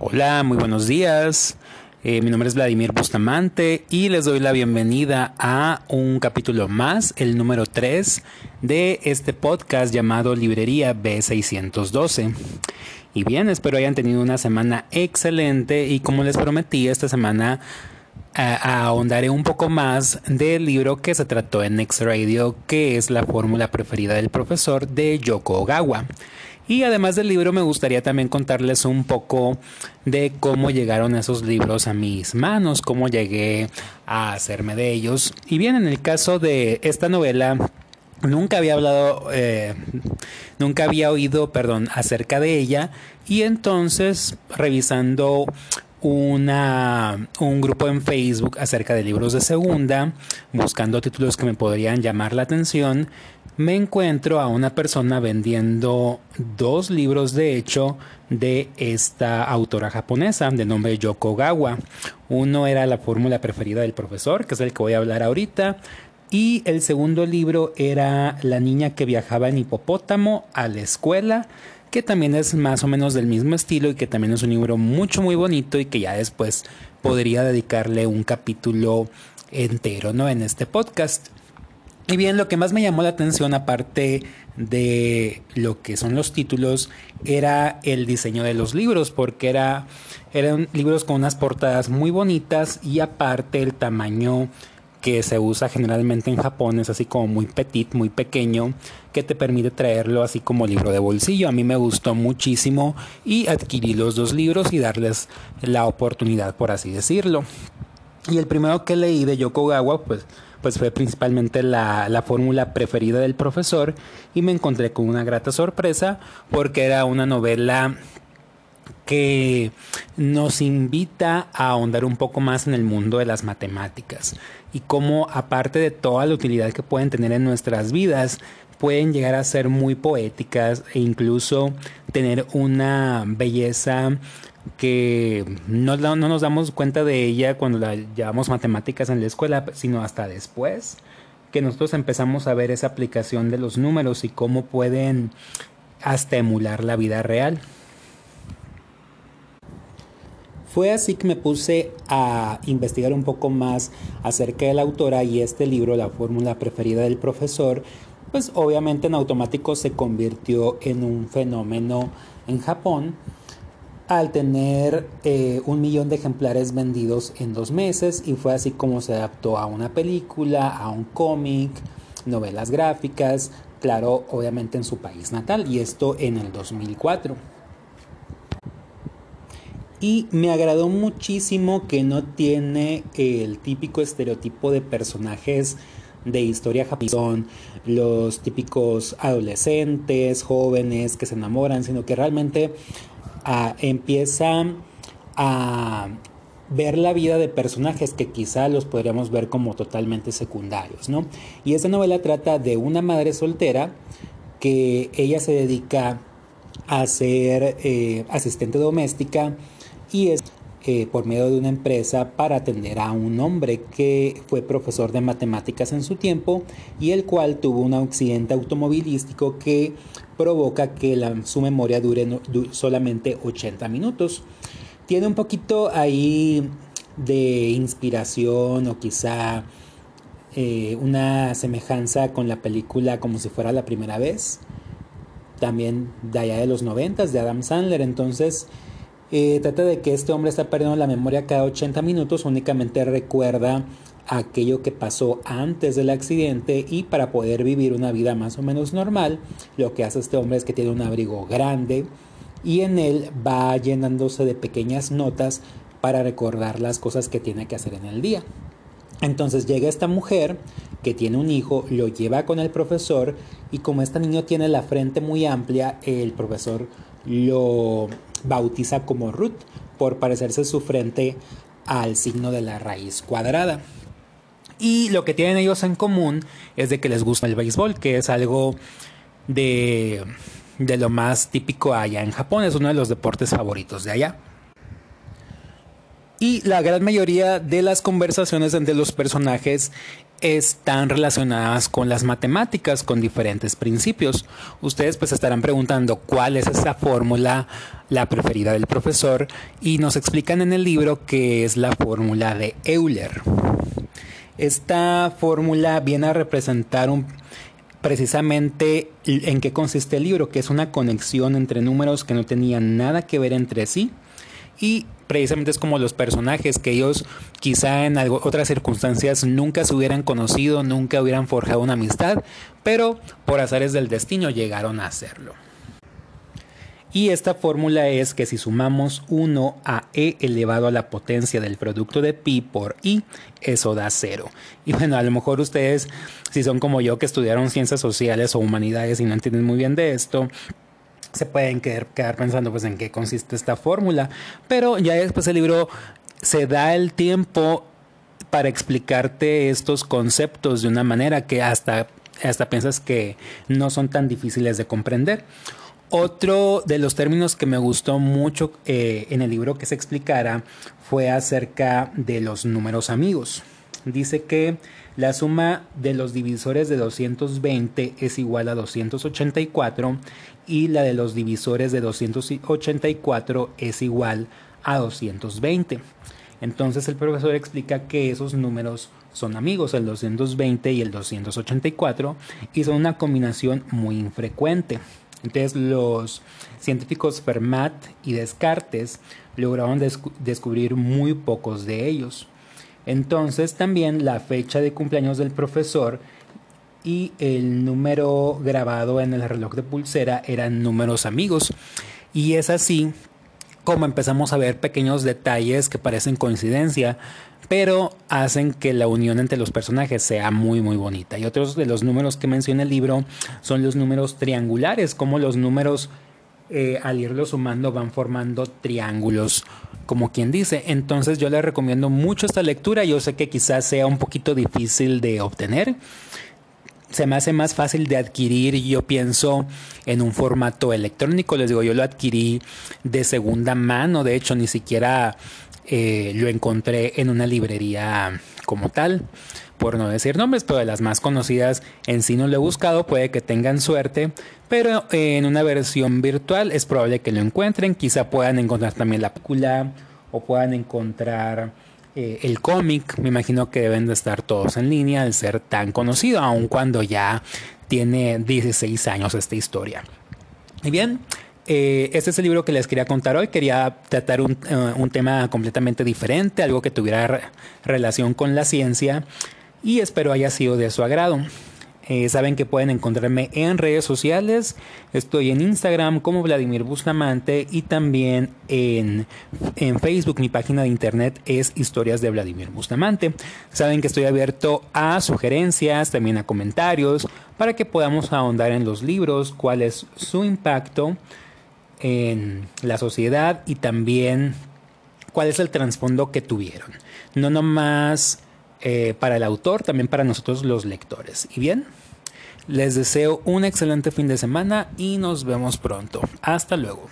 Hola, muy buenos días. Eh, mi nombre es Vladimir Bustamante y les doy la bienvenida a un capítulo más, el número 3 de este podcast llamado Librería B612. Y bien, espero hayan tenido una semana excelente y como les prometí, esta semana ahondaré un poco más del libro que se trató en Next Radio, que es la fórmula preferida del profesor de Yoko Ogawa. Y además del libro me gustaría también contarles un poco de cómo llegaron esos libros a mis manos, cómo llegué a hacerme de ellos. Y bien, en el caso de esta novela, nunca había hablado, eh, nunca había oído, perdón, acerca de ella. Y entonces, revisando una, un grupo en Facebook acerca de libros de segunda, buscando títulos que me podrían llamar la atención, me encuentro a una persona vendiendo dos libros de hecho de esta autora japonesa de nombre Yoko Gawa. Uno era la fórmula preferida del profesor, que es el que voy a hablar ahorita, y el segundo libro era La niña que viajaba en hipopótamo a la escuela, que también es más o menos del mismo estilo y que también es un libro mucho muy bonito y que ya después podría dedicarle un capítulo entero, ¿no? En este podcast. Y bien, lo que más me llamó la atención, aparte de lo que son los títulos, era el diseño de los libros, porque era, eran libros con unas portadas muy bonitas y aparte el tamaño que se usa generalmente en Japón es así como muy petit, muy pequeño, que te permite traerlo así como libro de bolsillo. A mí me gustó muchísimo y adquirí los dos libros y darles la oportunidad, por así decirlo. Y el primero que leí de Yokogawa, pues pues fue principalmente la, la fórmula preferida del profesor y me encontré con una grata sorpresa porque era una novela que nos invita a ahondar un poco más en el mundo de las matemáticas y cómo aparte de toda la utilidad que pueden tener en nuestras vidas, pueden llegar a ser muy poéticas e incluso tener una belleza que no, no, nos damos cuenta de ella cuando la llevamos matemáticas en la escuela, sino hasta después que nosotros empezamos a ver esa aplicación de los números y cómo pueden hasta emular la vida real. Fue así que me puse a investigar un poco más acerca de la autora y este libro, La fórmula preferida del profesor, pues obviamente en automático se convirtió en un fenómeno en Japón al tener eh, un millón de ejemplares vendidos en dos meses y fue así como se adaptó a una película, a un cómic, novelas gráficas, claro, obviamente en su país natal y esto en el 2004. Y me agradó muchísimo que no tiene el típico estereotipo de personajes de historia japonesa, los típicos adolescentes, jóvenes que se enamoran, sino que realmente empieza a ver la vida de personajes que quizá los podríamos ver como totalmente secundarios, ¿no? Y esta novela trata de una madre soltera que ella se dedica a ser eh, asistente doméstica y es eh, por medio de una empresa para atender a un hombre que fue profesor de matemáticas en su tiempo y el cual tuvo un accidente automovilístico que provoca que su memoria dure solamente 80 minutos. Tiene un poquito ahí de inspiración o quizá eh, una semejanza con la película como si fuera la primera vez. También de allá de los 90 de Adam Sandler. Entonces eh, trata de que este hombre está perdiendo la memoria cada 80 minutos, únicamente recuerda aquello que pasó antes del accidente y para poder vivir una vida más o menos normal, lo que hace este hombre es que tiene un abrigo grande y en él va llenándose de pequeñas notas para recordar las cosas que tiene que hacer en el día. Entonces llega esta mujer que tiene un hijo, lo lleva con el profesor y como este niño tiene la frente muy amplia, el profesor lo bautiza como Ruth por parecerse su frente al signo de la raíz cuadrada. Y lo que tienen ellos en común es de que les gusta el béisbol, que es algo de, de lo más típico allá en Japón, es uno de los deportes favoritos de allá. Y la gran mayoría de las conversaciones entre los personajes están relacionadas con las matemáticas, con diferentes principios. Ustedes pues estarán preguntando cuál es esa fórmula la preferida del profesor, y nos explican en el libro que es la fórmula de Euler. Esta fórmula viene a representar un, precisamente en qué consiste el libro, que es una conexión entre números que no tenían nada que ver entre sí y precisamente es como los personajes que ellos quizá en otras circunstancias nunca se hubieran conocido, nunca hubieran forjado una amistad, pero por azares del destino llegaron a hacerlo. Y esta fórmula es que si sumamos 1 a e elevado a la potencia del producto de pi por i, eso da 0. Y bueno, a lo mejor ustedes, si son como yo que estudiaron ciencias sociales o humanidades y no entienden muy bien de esto, se pueden quedar, pensando pues en qué consiste esta fórmula. Pero ya después el libro se da el tiempo para explicarte estos conceptos de una manera que hasta, hasta piensas que no son tan difíciles de comprender. Otro de los términos que me gustó mucho eh, en el libro que se explicara fue acerca de los números amigos. Dice que la suma de los divisores de 220 es igual a 284 y la de los divisores de 284 es igual a 220. Entonces el profesor explica que esos números son amigos, el 220 y el 284, y son una combinación muy infrecuente. Entonces los científicos Fermat y Descartes lograron descubrir muy pocos de ellos. Entonces también la fecha de cumpleaños del profesor y el número grabado en el reloj de pulsera eran números amigos. Y es así como empezamos a ver pequeños detalles que parecen coincidencia, pero hacen que la unión entre los personajes sea muy muy bonita. Y otros de los números que menciona el libro son los números triangulares, como los números eh, al irlos sumando van formando triángulos, como quien dice. Entonces yo les recomiendo mucho esta lectura, yo sé que quizás sea un poquito difícil de obtener. Se me hace más fácil de adquirir, yo pienso, en un formato electrónico. Les digo, yo lo adquirí de segunda mano, de hecho, ni siquiera eh, lo encontré en una librería como tal, por no decir nombres, pero de las más conocidas en sí no lo he buscado, puede que tengan suerte, pero en una versión virtual es probable que lo encuentren, quizá puedan encontrar también la película o puedan encontrar eh, el cómic, me imagino que deben de estar todos en línea al ser tan conocido, aun cuando ya tiene 16 años esta historia. Y bien, eh, este es el libro que les quería contar hoy. Quería tratar un, eh, un tema completamente diferente, algo que tuviera relación con la ciencia y espero haya sido de su agrado. Eh, saben que pueden encontrarme en redes sociales. Estoy en Instagram como Vladimir Bustamante y también en, en, Facebook. Mi página de internet es Historias de Vladimir Bustamante. Saben que estoy abierto a sugerencias, también a comentarios, para que podamos ahondar en los libros, cuál es su impacto en la sociedad y también cuál es el trasfondo que tuvieron. No nomás eh, para el autor, también para nosotros los lectores. Y bien, les deseo un excelente fin de semana y nos vemos pronto. Hasta luego.